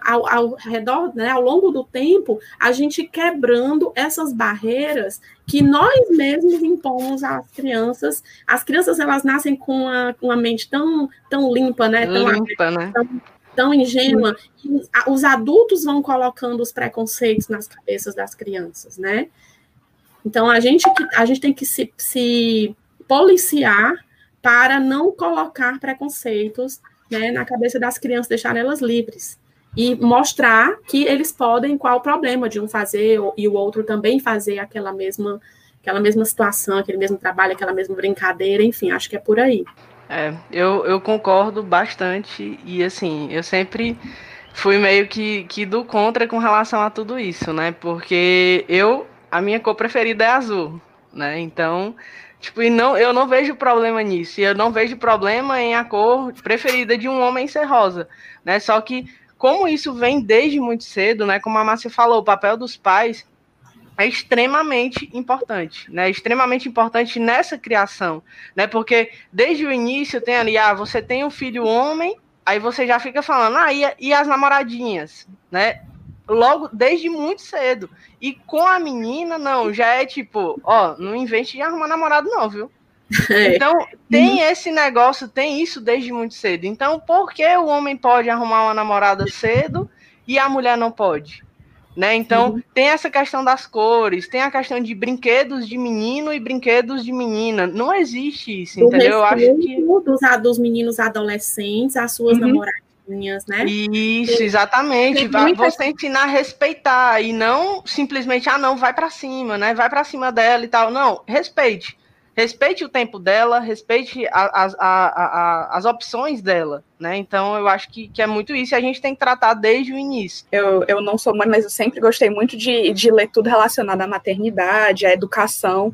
ao, ao redor, né, ao longo do tempo, a gente quebrando essas barreiras que nós mesmos impomos às crianças. As crianças elas nascem com uma, uma mente tão, tão limpa, né? Tão, limpa, né? Tão, tão ingênua, os adultos vão colocando os preconceitos nas cabeças das crianças, né? Então, a gente, a gente tem que se, se policiar para não colocar preconceitos né, na cabeça das crianças, deixar elas livres. E mostrar que eles podem, qual o problema de um fazer e o outro também fazer aquela mesma, aquela mesma situação, aquele mesmo trabalho, aquela mesma brincadeira, enfim, acho que é por aí. É, eu, eu concordo bastante e assim, eu sempre fui meio que, que do contra com relação a tudo isso, né? Porque eu, a minha cor preferida é azul, né? Então, tipo, e não, eu não vejo problema nisso. E eu não vejo problema em a cor preferida de um homem ser rosa, né? Só que como isso vem desde muito cedo, né? Como a Márcia falou, o papel dos pais é extremamente importante, né? Extremamente importante nessa criação, né? Porque desde o início tem ali, ah, você tem um filho homem, aí você já fica falando, ah, e, e as namoradinhas, né? Logo, desde muito cedo. E com a menina, não, já é tipo, ó, não invente de arrumar namorado, não, viu? É. Então, tem esse negócio, tem isso desde muito cedo. Então, por que o homem pode arrumar uma namorada cedo e a mulher não pode? Né? Então, uhum. tem essa questão das cores, tem a questão de brinquedos de menino e brinquedos de menina. Não existe isso, do entendeu? Eu acho que. Dos, dos meninos adolescentes, as suas uhum. namoradinhas, né? Isso, exatamente. Você ensinar a respeitar e não simplesmente, ah, não, vai para cima, né? Vai para cima dela e tal. Não, respeite respeite o tempo dela, respeite a, a, a, as opções dela, né? Então eu acho que, que é muito isso e a gente tem que tratar desde o início. Eu, eu não sou mãe, mas eu sempre gostei muito de, de ler tudo relacionado à maternidade, à educação.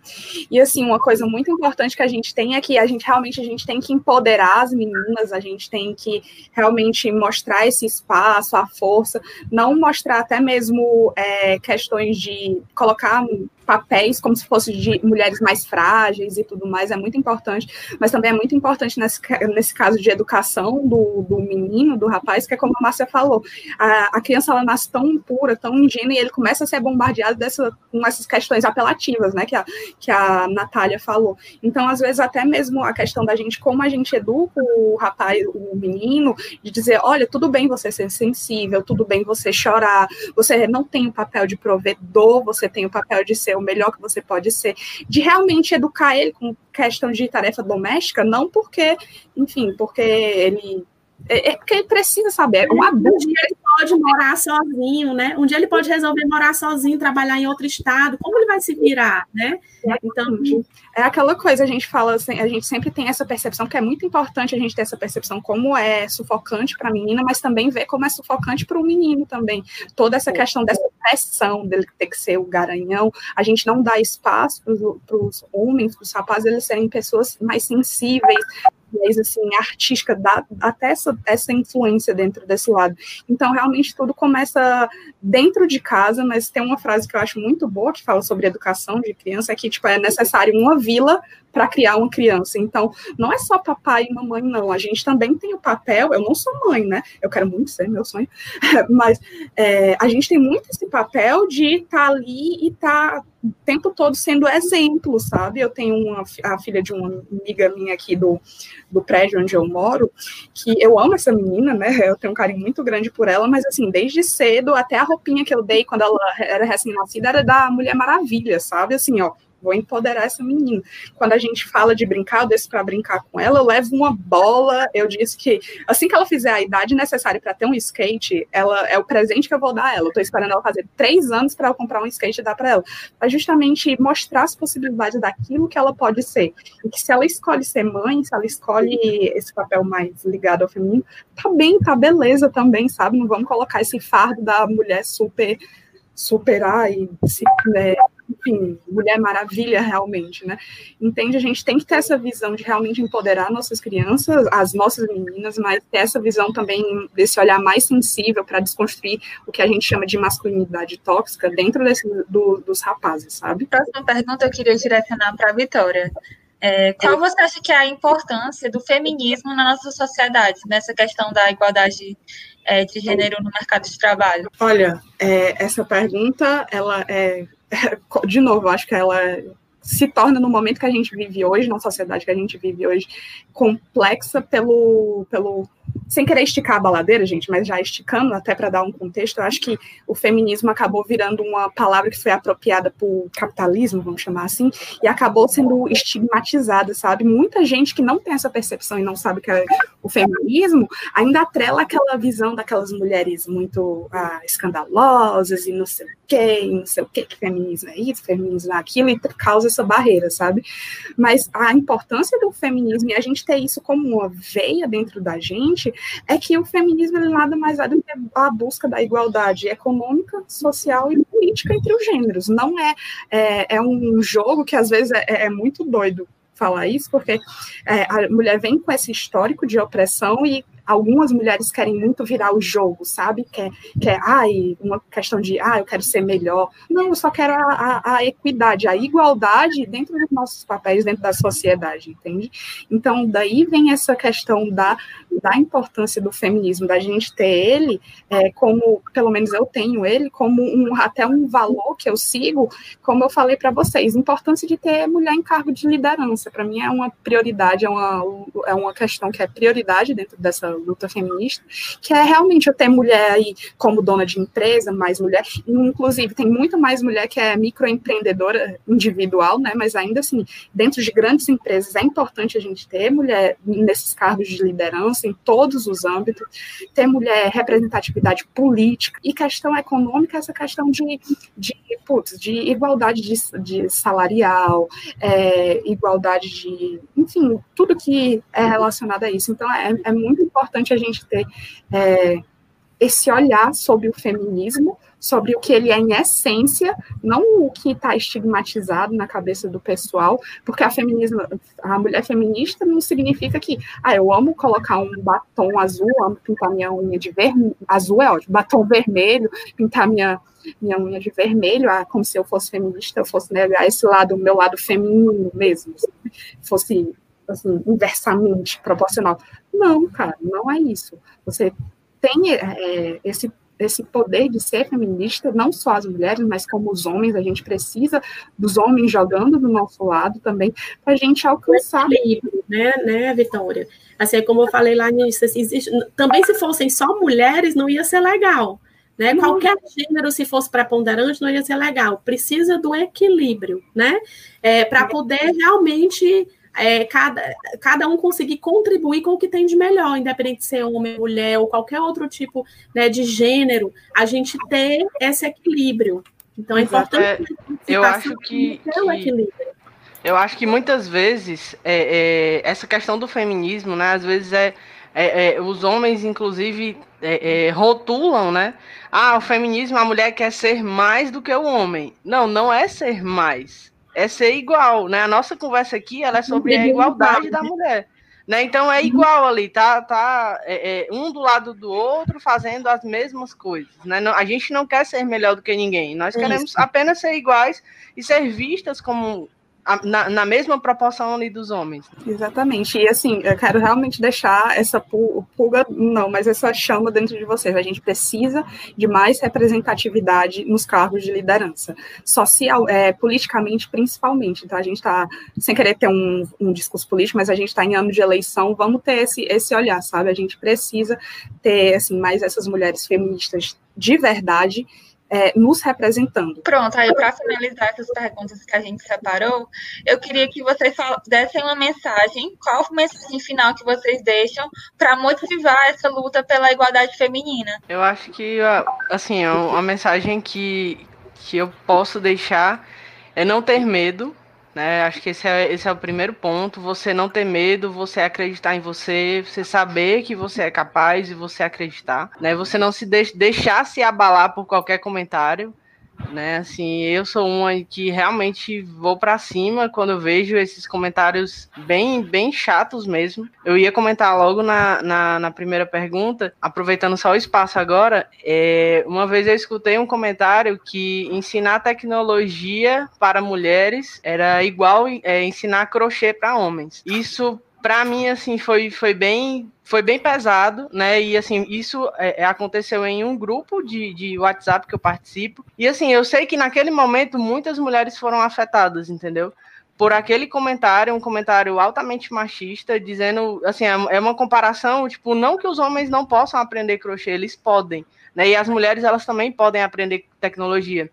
E assim, uma coisa muito importante que a gente tem é que a gente realmente a gente tem que empoderar as meninas, a gente tem que realmente mostrar esse espaço, a força, não mostrar até mesmo é, questões de colocar papéis como se fosse de mulheres mais frágeis e tudo mais, é muito importante, mas também é muito importante nesse, nesse caso de educação do, do menino, do rapaz, que é como a Márcia falou, a, a criança ela nasce tão pura, tão ingênua, e ele começa a ser bombardeado dessa, com essas questões apelativas, né, que a, que a Natália falou. Então, às vezes, até mesmo a questão da gente, como a gente educa o rapaz, o menino, de dizer, olha, tudo bem você ser sensível, tudo bem você chorar, você não tem o papel de provedor, você tem o papel de ser o melhor que você pode ser, de realmente educar ele com questão de tarefa doméstica, não porque, enfim, porque ele é, é porque ele precisa saber. É um. Um dia ele pode morar sozinho, né? Um dia ele pode resolver morar sozinho, trabalhar em outro estado. Como ele vai se virar, né? Então, é aquela coisa, a gente fala, assim, a gente sempre tem essa percepção, que é muito importante a gente ter essa percepção, como é sufocante para a menina, mas também ver como é sufocante para o menino também. Toda essa questão dessa pressão dele ter que ser o garanhão, a gente não dá espaço para os homens, para os rapazes, eles serem pessoas mais sensíveis, mais assim, artística, dá até essa, essa influência dentro desse lado. Então, realmente, tudo começa dentro de casa, mas tem uma frase que eu acho muito boa, que fala sobre educação de criança, é que, tipo, é necessário uma vila para criar uma criança. Então, não é só papai e mamãe, não. A gente também tem o papel. Eu não sou mãe, né? Eu quero muito ser, meu sonho. Mas é, a gente tem muito esse papel de estar tá ali e estar tá o tempo todo sendo exemplo, sabe? Eu tenho uma, a filha de uma amiga minha aqui do, do prédio onde eu moro, que eu amo essa menina, né? Eu tenho um carinho muito grande por ela, mas assim, desde cedo, até a roupinha que eu dei quando ela era recém-nascida era da Mulher Maravilha, sabe? Assim, ó, vou empoderar essa menina. Quando a gente fala de brincar, eu desço para brincar com ela, eu levo uma bola. Eu disse que assim que ela fizer a idade necessária para ter um skate, ela é o presente que eu vou dar a ela. Eu tô esperando ela fazer três anos para eu comprar um skate e dar para ela. Para justamente mostrar as possibilidades daquilo que ela pode ser. E que se ela escolhe ser mãe, se ela escolhe esse papel mais ligado ao feminino, tá bem, tá beleza também, sabe? Não vamos colocar esse fardo da mulher super superar e se, né, enfim, Mulher Maravilha realmente, né? Entende? A gente tem que ter essa visão de realmente empoderar nossas crianças, as nossas meninas, mas ter essa visão também desse olhar mais sensível para desconstruir o que a gente chama de masculinidade tóxica dentro desse, do, dos rapazes, sabe? Próxima pergunta eu queria direcionar para a Vitória. É, qual você acha que é a importância do feminismo na nossa sociedade, nessa questão da igualdade é, de gênero no mercado de trabalho? Olha, é, essa pergunta, ela é, de novo, acho que ela se torna no momento que a gente vive hoje, na sociedade que a gente vive hoje, complexa pelo, pelo sem querer esticar a baladeira, gente, mas já esticando até para dar um contexto, eu acho que o feminismo acabou virando uma palavra que foi apropriada por capitalismo, vamos chamar assim, e acabou sendo estigmatizada, sabe? Muita gente que não tem essa percepção e não sabe que é o feminismo ainda atrela aquela visão daquelas mulheres muito ah, escandalosas e não sei o quê, não sei o quê, que feminismo é isso, feminismo é aquilo, e causa essa barreira, sabe? Mas a importância do feminismo e a gente ter isso como uma veia dentro da gente é que o feminismo ele nada mais é do que a busca da igualdade econômica, social e política entre os gêneros. Não é, é, é um jogo que às vezes é, é muito doido falar isso, porque é, a mulher vem com esse histórico de opressão e algumas mulheres querem muito virar o jogo, sabe? Quer, quer ai, uma questão de, ah, eu quero ser melhor. Não, eu só quero a, a, a equidade, a igualdade dentro dos nossos papéis, dentro da sociedade, entende? Então, daí vem essa questão da, da importância do feminismo, da gente ter ele é, como, pelo menos eu tenho ele, como um, até um valor que eu sigo, como eu falei para vocês, importância de ter mulher em cargo de liderança, para mim é uma prioridade, é uma, é uma questão que é prioridade dentro dessa luta feminista, que é realmente eu ter mulher aí como dona de empresa, mais mulher, inclusive tem muito mais mulher que é microempreendedora individual, né, mas ainda assim, dentro de grandes empresas é importante a gente ter mulher nesses cargos de liderança em todos os âmbitos, ter mulher representatividade política e questão econômica, essa questão de, de, putz, de igualdade de, de salarial, é, igualdade de, enfim, tudo que é relacionado a isso. Então, é, é muito importante a gente ter é, esse olhar sobre o feminismo, sobre o que ele é em essência, não o que está estigmatizado na cabeça do pessoal, porque a feminismo, a mulher feminista não significa que, ah, eu amo colocar um batom azul, amo pintar minha unha de vermelho, azul é ótimo, batom vermelho, pintar minha minha unha de vermelho, ah, como se eu fosse feminista, eu fosse negar esse lado, o meu lado feminino mesmo, fosse assim, inversamente proporcional. Não, cara, não é isso. Você tem é, esse esse poder de ser feminista, não só as mulheres, mas como os homens, a gente precisa dos homens jogando do nosso lado também, para a gente alcançar. Equilíbrio, né, né, Vitória? Assim, como eu falei lá nisso, assim, existe, também se fossem só mulheres, não ia ser legal. Né? Qualquer gênero, se fosse preponderante, não ia ser legal. Precisa do equilíbrio, né? É, para poder realmente é, cada, cada um conseguir contribuir com o que tem de melhor, independente de ser homem, mulher ou qualquer outro tipo né, de gênero, a gente ter esse equilíbrio. Então é importante. É, eu acho que, que eu acho que muitas vezes é, é, essa questão do feminismo, né, às vezes é, é, é os homens, inclusive, é, rotulam, né? Ah, o feminismo, a mulher quer ser mais do que o homem. Não, não é ser mais é ser igual, né? A nossa conversa aqui ela é sobre a igualdade da mulher. Né? Então é igual ali, tá, tá é, é, um do lado do outro fazendo as mesmas coisas. Né? Não, a gente não quer ser melhor do que ninguém, nós queremos Isso. apenas ser iguais e ser vistas como na, na, mesma proporção ali dos homens. Exatamente. E assim, eu quero realmente deixar essa pulga, não, mas essa chama dentro de vocês. A gente precisa de mais representatividade nos cargos de liderança, social, é, politicamente principalmente. Então a gente está, sem querer ter um, um discurso político, mas a gente está em ano de eleição, vamos ter esse, esse olhar, sabe? A gente precisa ter assim, mais essas mulheres feministas de verdade é, nos representando. Pronto, aí para finalizar essas perguntas que a gente separou, eu queria que vocês dessem uma mensagem, qual a mensagem final que vocês deixam para motivar essa luta pela igualdade feminina? Eu acho que, assim, uma mensagem que, que eu posso deixar é não ter medo, né? Acho que esse é, esse é o primeiro ponto. Você não ter medo, você acreditar em você, você saber que você é capaz e você acreditar. Né? Você não se de deixar se abalar por qualquer comentário né? Assim, eu sou uma que realmente vou para cima quando eu vejo esses comentários bem, bem chatos mesmo. Eu ia comentar logo na, na, na primeira pergunta, aproveitando só o espaço agora. É, uma vez eu escutei um comentário que ensinar tecnologia para mulheres era igual é, ensinar crochê para homens. Isso para mim assim foi, foi bem foi bem pesado, né? E assim, isso é, é, aconteceu em um grupo de, de WhatsApp que eu participo. E assim, eu sei que naquele momento muitas mulheres foram afetadas, entendeu? Por aquele comentário, um comentário altamente machista, dizendo, assim, é, é uma comparação, tipo, não que os homens não possam aprender crochê, eles podem, né? E as mulheres, elas também podem aprender tecnologia.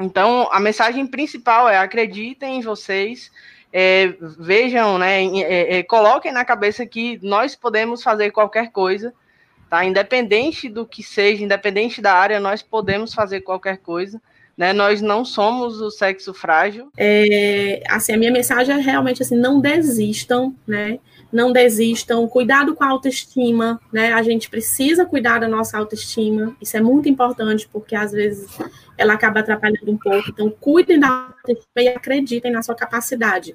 Então, a mensagem principal é acreditem em vocês, é, vejam, né, é, é, coloquem na cabeça que nós podemos fazer qualquer coisa, tá? Independente do que seja, independente da área, nós podemos fazer qualquer coisa. Né, nós não somos o sexo frágil. É, assim, a minha mensagem é realmente assim, não desistam, né? Não desistam, cuidado com a autoestima, né? A gente precisa cuidar da nossa autoestima, isso é muito importante, porque às vezes ela acaba atrapalhando um pouco. Então, cuidem da autoestima e acreditem na sua capacidade.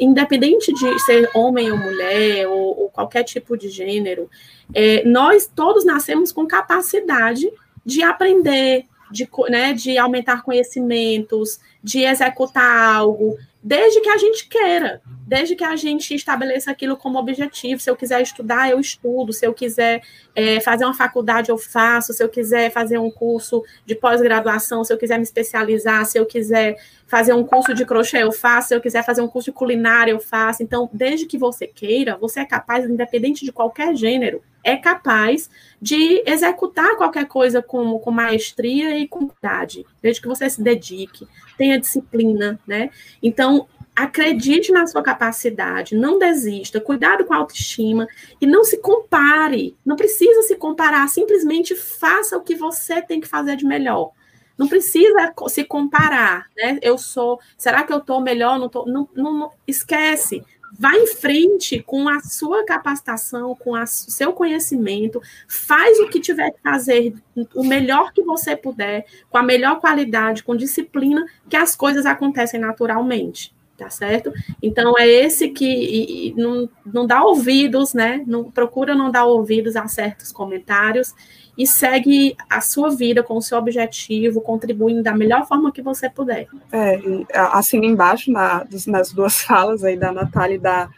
Independente de ser homem ou mulher, ou, ou qualquer tipo de gênero, é, nós todos nascemos com capacidade de aprender, de, né, de aumentar conhecimentos, de executar algo, desde que a gente queira, desde que a gente estabeleça aquilo como objetivo. Se eu quiser estudar, eu estudo. Se eu quiser é, fazer uma faculdade, eu faço. Se eu quiser fazer um curso de pós-graduação, se eu quiser me especializar, se eu quiser fazer um curso de crochê, eu faço. Se eu quiser fazer um curso de culinária, eu faço. Então, desde que você queira, você é capaz, independente de qualquer gênero, é capaz de executar qualquer coisa com, com maestria e com qualidade, desde que você se dedique, tenha disciplina, né? Então, acredite na sua capacidade, não desista, cuidado com a autoestima e não se compare. Não precisa se comparar, simplesmente faça o que você tem que fazer de melhor. Não precisa se comparar, né? Eu sou, será que eu estou melhor? Não, tô, não, não, não, esquece. Vá em frente com a sua capacitação, com o seu conhecimento, faz o que tiver que fazer, o melhor que você puder, com a melhor qualidade, com disciplina, que as coisas acontecem naturalmente tá certo? Então é esse que e, e não, não dá ouvidos, né? Não procura não dar ouvidos a certos comentários e segue a sua vida com o seu objetivo, contribuindo da melhor forma que você puder. É, assim embaixo na, nas duas falas aí da Natália e da,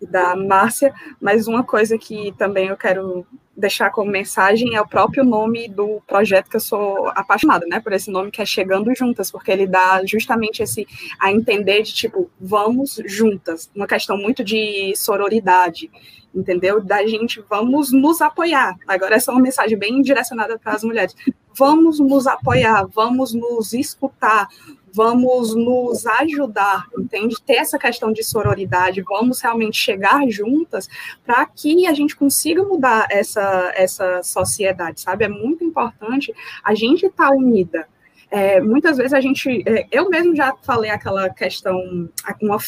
e da Márcia, mas uma coisa que também eu quero deixar como mensagem é o próprio nome do projeto que eu sou apaixonada, né, por esse nome que é Chegando Juntas, porque ele dá justamente esse a entender de tipo, vamos juntas, uma questão muito de sororidade, entendeu? Da gente, vamos nos apoiar. Agora, essa é uma mensagem bem direcionada para as mulheres. Vamos nos apoiar, vamos nos escutar, vamos nos ajudar, entende? Ter essa questão de sororidade, vamos realmente chegar juntas para que a gente consiga mudar essa, essa sociedade, sabe? É muito importante a gente estar tá unida, é, muitas vezes a gente, é, eu mesmo já falei aquela questão, uma,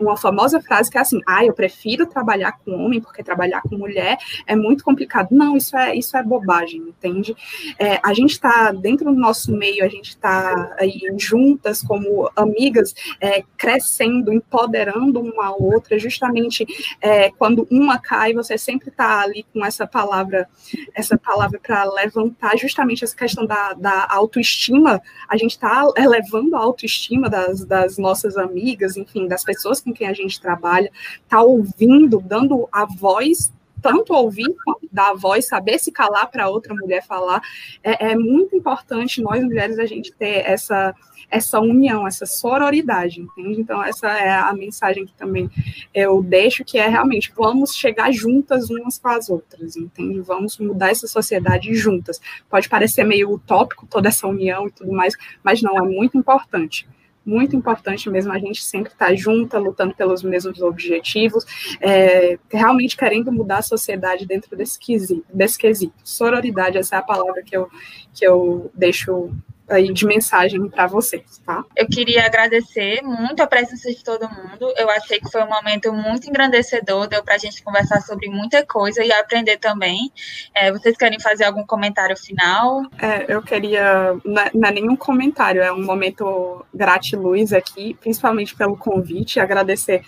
uma famosa frase que é assim, ah, eu prefiro trabalhar com homem porque trabalhar com mulher é muito complicado. Não, isso é, isso é bobagem, entende? É, a gente está dentro do nosso meio, a gente está aí juntas como amigas, é, crescendo, empoderando uma a outra, justamente é, quando uma cai, você sempre está ali com essa palavra, essa palavra para levantar justamente essa questão da, da autoestima a gente está elevando a autoestima das, das nossas amigas, enfim, das pessoas com quem a gente trabalha, está ouvindo, dando a voz tanto ouvir dar a voz, saber se calar para outra mulher falar, é, é, muito importante nós mulheres a gente ter essa essa união, essa sororidade, entende? Então essa é a mensagem que também eu deixo, que é realmente vamos chegar juntas umas com as outras, entende? Vamos mudar essa sociedade juntas. Pode parecer meio utópico toda essa união e tudo mais, mas não é muito importante muito importante mesmo a gente sempre estar tá junta, lutando pelos mesmos objetivos, é, realmente querendo mudar a sociedade dentro desse quesito, desse quesito. Sororidade, essa é a palavra que eu, que eu deixo aí de mensagem para vocês, tá? Eu queria agradecer muito a presença de todo mundo. Eu achei que foi um momento muito engrandecedor, deu para a gente conversar sobre muita coisa e aprender também. É, vocês querem fazer algum comentário final? É, eu queria, não é, não é nenhum comentário, é um momento gratiluz aqui, principalmente pelo convite, agradecer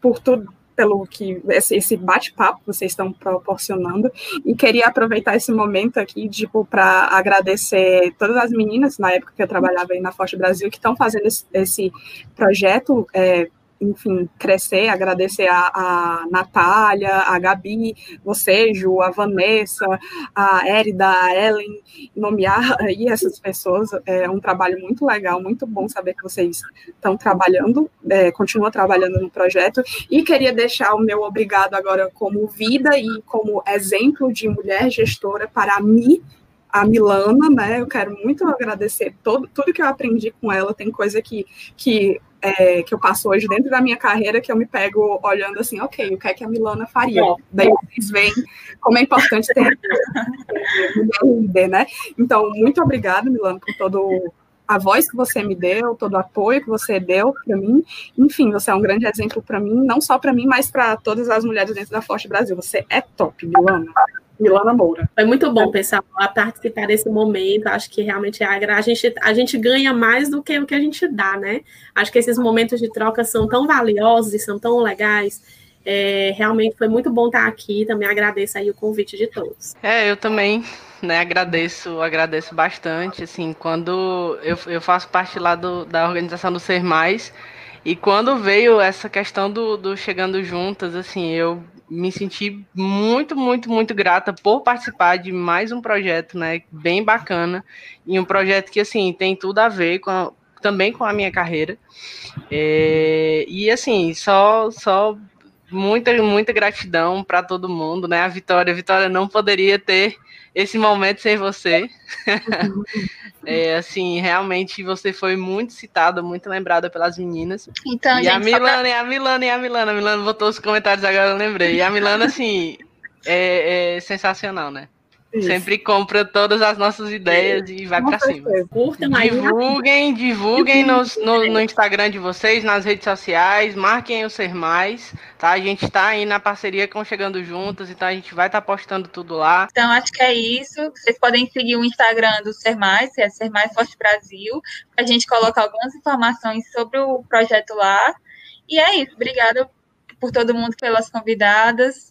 por tudo pelo que esse bate-papo que vocês estão proporcionando. E queria aproveitar esse momento aqui tipo para agradecer todas as meninas na época que eu trabalhava aí na Forte Brasil que estão fazendo esse, esse projeto é, enfim, crescer, agradecer a, a Natália, a Gabi, você, Ju, a Vanessa, a Érida, a Ellen, nomear aí essas pessoas, é um trabalho muito legal, muito bom saber que vocês estão trabalhando, é, continuam trabalhando no projeto, e queria deixar o meu obrigado agora como vida e como exemplo de mulher gestora para mim, a Milana, né? Eu quero muito agradecer todo, tudo que eu aprendi com ela. Tem coisa que, que é, que eu passo hoje dentro da minha carreira que eu me pego olhando assim, ok, o que é que a Milana faria? É. Daí vocês veem como é importante ter líder, né? Então, muito obrigada, Milana, por todo a voz que você me deu, todo o apoio que você deu para mim. Enfim, você é um grande exemplo para mim, não só para mim, mas para todas as mulheres dentro da Forte Brasil. Você é top, Milana. Milana Moura. Foi muito bom, pessoal, a participar desse momento. Acho que realmente a, a, gente, a gente ganha mais do que o que a gente dá, né? Acho que esses momentos de troca são tão valiosos e são tão legais. É, realmente foi muito bom estar aqui. Também agradeço aí o convite de todos. É, eu também né, agradeço, agradeço bastante. Assim, quando eu, eu faço parte lá do, da organização do Ser Mais, e quando veio essa questão do, do Chegando Juntas, assim, eu me senti muito, muito, muito grata por participar de mais um projeto, né, bem bacana, e um projeto que, assim, tem tudo a ver com a, também com a minha carreira. É, e, assim, só, só muita, muita gratidão para todo mundo, né, a Vitória, a Vitória não poderia ter esse momento sem você. é, assim, realmente você foi muito citada, muito lembrada pelas meninas. Então, e gente, a Milana, pra... e a Milana, e a Milana. A Milana botou os comentários agora, eu lembrei. E a Milana, assim, é, é sensacional, né? Isso. Sempre compra todas as nossas ideias e vai para cima. divulguem, divulguem no, no, no, Instagram de vocês, nas redes sociais, marquem o Ser Mais, tá? A gente está aí na parceria com Chegando Juntas, então a gente vai estar tá postando tudo lá. Então acho que é isso. Vocês podem seguir o Instagram do Ser Mais, que é Ser Mais Forte Brasil, a gente coloca algumas informações sobre o projeto lá. E é isso. Obrigada por todo mundo, pelas convidadas.